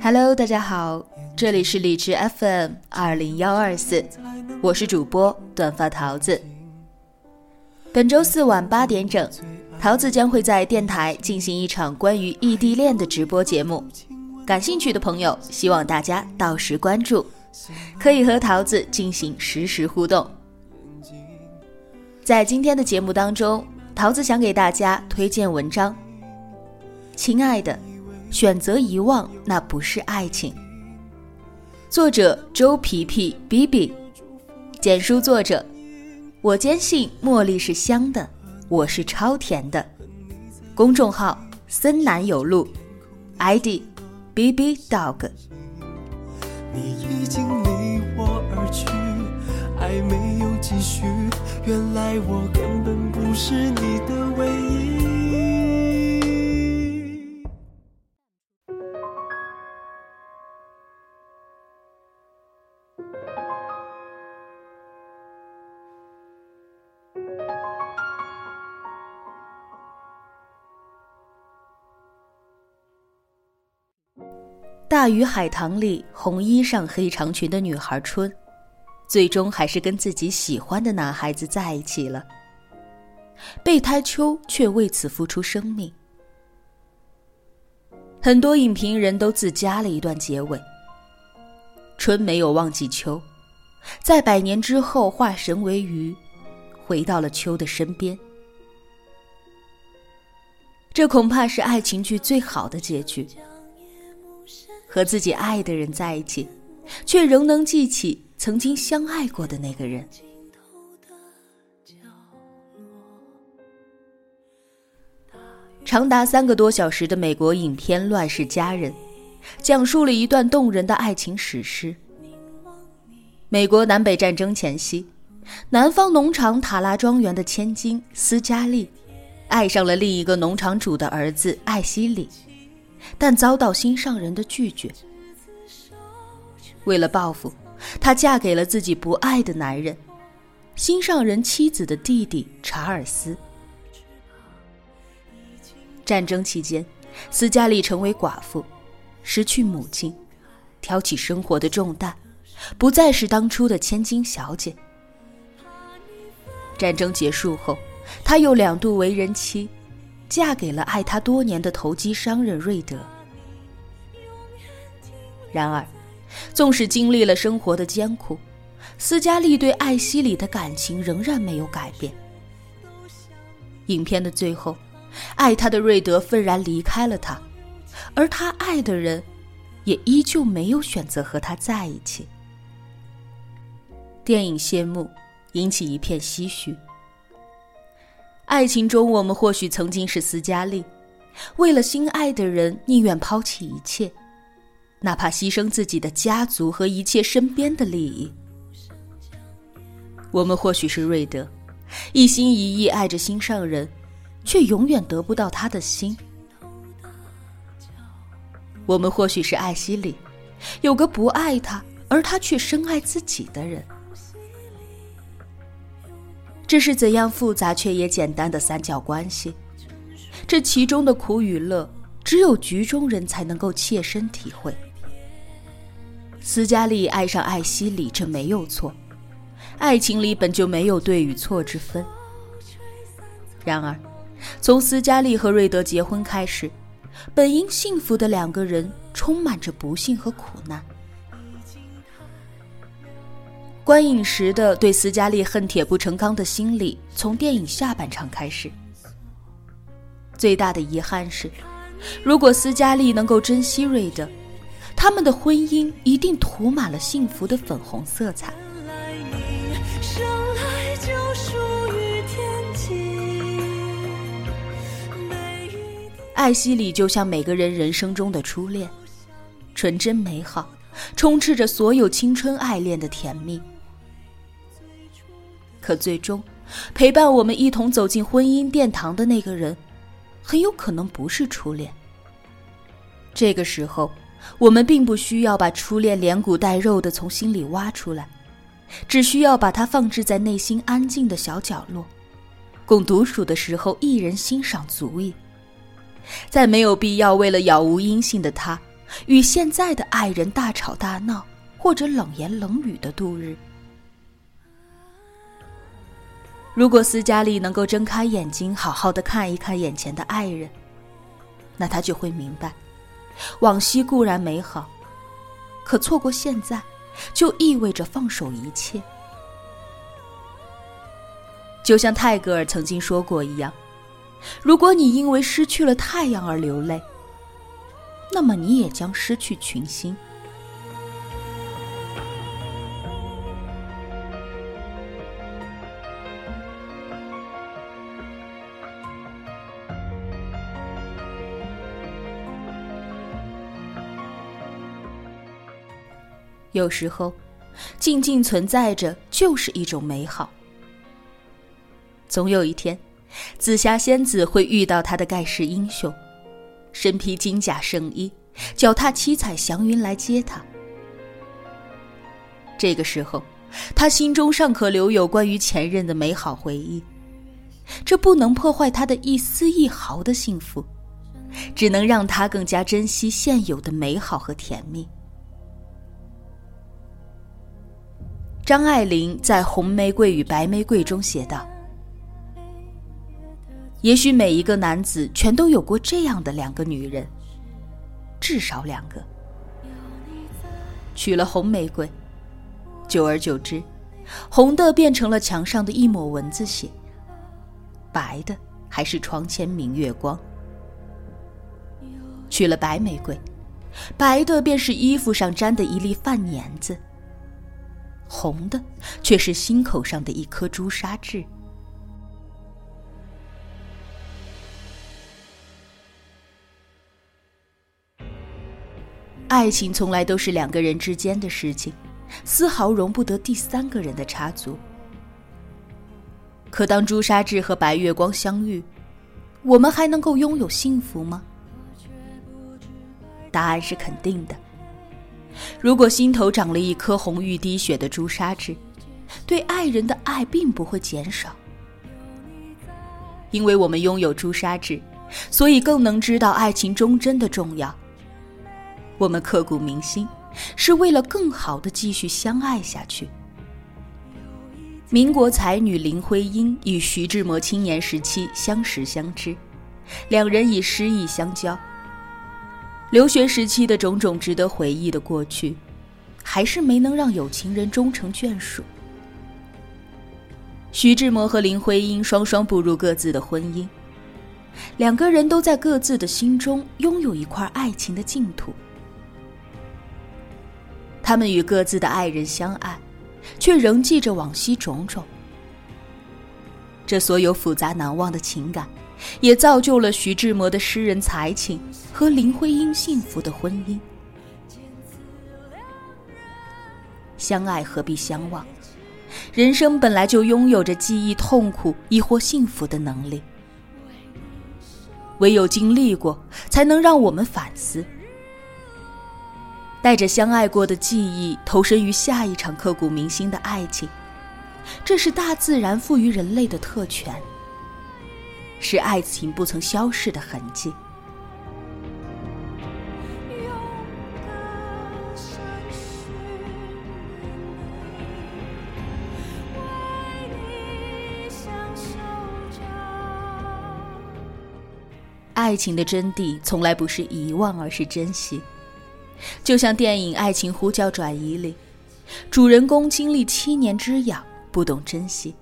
Hello，大家好，这里是荔枝 FM 二零幺二四，我是主播短发桃子。本周四晚八点整，桃子将会在电台进行一场关于异地恋的直播节目，感兴趣的朋友希望大家到时关注，可以和桃子进行实时互动。在今天的节目当中，桃子想给大家推荐文章，亲爱的。选择遗忘，那不是爱情。作者周皮皮 B B，简书作者。我坚信茉莉是香的，我是超甜的。公众号森南有路，ID B B Dog。你已经离我而去，爱没有继续，原来我根本不是你的唯一。大鱼海棠里红衣裳黑长裙的女孩春，最终还是跟自己喜欢的男孩子在一起了。备胎秋却为此付出生命。很多影评人都自加了一段结尾。春没有忘记秋，在百年之后化神为鱼，回到了秋的身边。这恐怕是爱情剧最好的结局。和自己爱的人在一起，却仍能记起曾经相爱过的那个人。长达三个多小时的美国影片《乱世佳人》，讲述了一段动人的爱情史诗。美国南北战争前夕，南方农场塔拉庄园的千金斯嘉丽，爱上了另一个农场主的儿子艾希里。但遭到心上人的拒绝。为了报复，她嫁给了自己不爱的男人，心上人妻子的弟弟查尔斯。战争期间，斯嘉丽成为寡妇，失去母亲，挑起生活的重担，不再是当初的千金小姐。战争结束后，她又两度为人妻。嫁给了爱她多年的投机商人瑞德。然而，纵使经历了生活的艰苦，斯嘉丽对艾希里的感情仍然没有改变。影片的最后，爱她的瑞德愤然离开了他，而他爱的人，也依旧没有选择和他在一起。电影谢幕，引起一片唏嘘。爱情中，我们或许曾经是斯嘉丽，为了心爱的人，宁愿抛弃一切，哪怕牺牲自己的家族和一切身边的利益。我们或许是瑞德，一心一意爱着心上人，却永远得不到他的心。我们或许是艾希里，有个不爱他，而他却深爱自己的人。这是怎样复杂却也简单的三角关系？这其中的苦与乐，只有局中人才能够切身体会。斯嘉丽爱上艾希里，这没有错，爱情里本就没有对与错之分。然而，从斯嘉丽和瑞德结婚开始，本应幸福的两个人，充满着不幸和苦难。观影时的对斯嘉丽恨铁不成钢的心理，从电影下半场开始。最大的遗憾是，如果斯嘉丽能够珍惜瑞德，他们的婚姻一定涂满了幸福的粉红色彩。艾希里就像每个人人生中的初恋，纯真美好，充斥着所有青春爱恋的甜蜜。可最终，陪伴我们一同走进婚姻殿堂的那个人，很有可能不是初恋。这个时候，我们并不需要把初恋连骨带肉的从心里挖出来，只需要把它放置在内心安静的小角落，供独处的时候一人欣赏足矣。再没有必要为了杳无音信的他，与现在的爱人大吵大闹，或者冷言冷语的度日。如果斯嘉丽能够睁开眼睛，好好的看一看眼前的爱人，那她就会明白，往昔固然美好，可错过现在，就意味着放手一切。就像泰戈尔曾经说过一样。如果你因为失去了太阳而流泪，那么你也将失去群星。有时候，静静存在着就是一种美好。总有一天。紫霞仙子会遇到她的盖世英雄，身披金甲圣衣，脚踏七彩祥云来接她。这个时候，她心中尚可留有关于前任的美好回忆，这不能破坏她的一丝一毫的幸福，只能让她更加珍惜现有的美好和甜蜜。张爱玲在《红玫瑰与白玫瑰》中写道。也许每一个男子全都有过这样的两个女人，至少两个。娶了红玫瑰，久而久之，红的变成了墙上的一抹蚊子血，白的还是床前明月光。娶了白玫瑰，白的便是衣服上沾的一粒饭粘子，红的却是心口上的一颗朱砂痣。爱情从来都是两个人之间的事情，丝毫容不得第三个人的插足。可当朱砂痣和白月光相遇，我们还能够拥有幸福吗？答案是肯定的。如果心头长了一颗红玉滴血的朱砂痣，对爱人的爱并不会减少，因为我们拥有朱砂痣，所以更能知道爱情忠贞的重要。我们刻骨铭心，是为了更好的继续相爱下去。民国才女林徽因与徐志摩青年时期相识相知，两人以诗意相交。留学时期的种种值得回忆的过去，还是没能让有情人终成眷属。徐志摩和林徽因双双步入各自的婚姻，两个人都在各自的心中拥有一块爱情的净土。他们与各自的爱人相爱，却仍记着往昔种种。这所有复杂难忘的情感，也造就了徐志摩的诗人才情和林徽因幸福的婚姻。相爱何必相忘？人生本来就拥有着记忆痛苦亦或幸福的能力，唯有经历过，才能让我们反思。带着相爱过的记忆，投身于下一场刻骨铭心的爱情，这是大自然赋予人类的特权，是爱情不曾消逝的痕迹。爱情的真谛，从来不是遗忘，而是珍惜。就像电影《爱情呼叫转移》里，主人公经历七年之痒，不懂珍惜；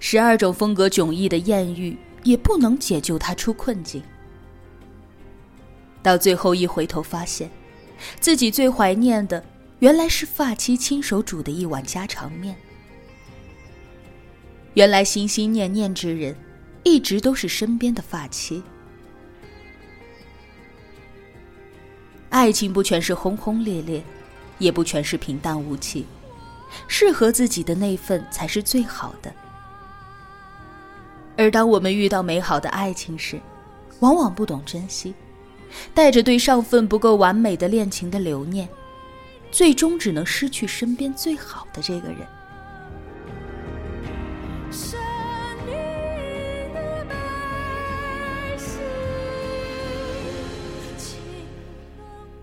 十二种风格迥异的艳遇，也不能解救他出困境。到最后一回头，发现自己最怀念的原来是发妻亲手煮的一碗家常面。原来心心念念之人，一直都是身边的发妻。爱情不全是轰轰烈烈，也不全是平淡无奇，适合自己的那份才是最好的。而当我们遇到美好的爱情时，往往不懂珍惜，带着对上份不够完美的恋情的留念，最终只能失去身边最好的这个人。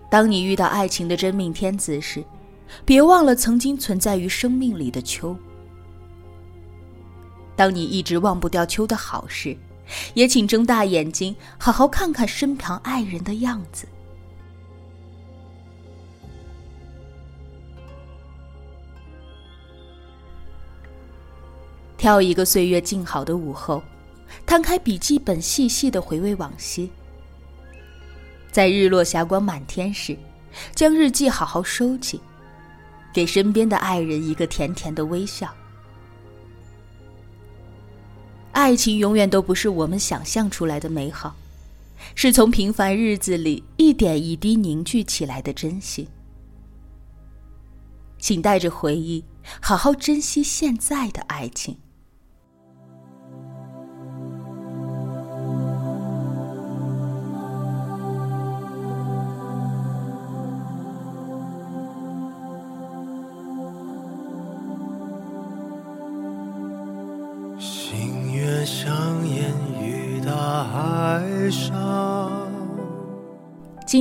当你遇到爱情的真命天子时，别忘了曾经存在于生命里的秋。当你一直忘不掉秋的好时，也请睁大眼睛，好好看看身旁爱人的样子。挑一个岁月静好的午后，摊开笔记本，细细的回味往昔。在日落霞光满天时，将日记好好收起，给身边的爱人一个甜甜的微笑。爱情永远都不是我们想象出来的美好，是从平凡日子里一点一滴凝聚起来的真心。请带着回忆，好好珍惜现在的爱情。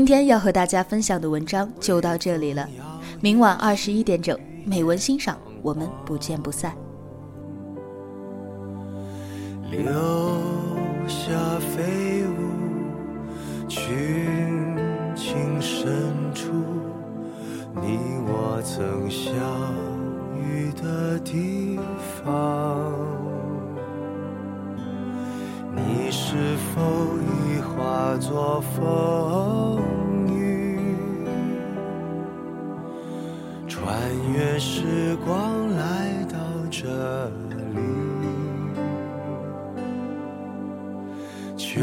今天要和大家分享的文章就到这里了，明晚二十一点整，美文欣赏，我们不见不散。留下飞舞，群情深处，你我曾相遇的地方，你是否已化作风雨，穿？越时光来到这里，秋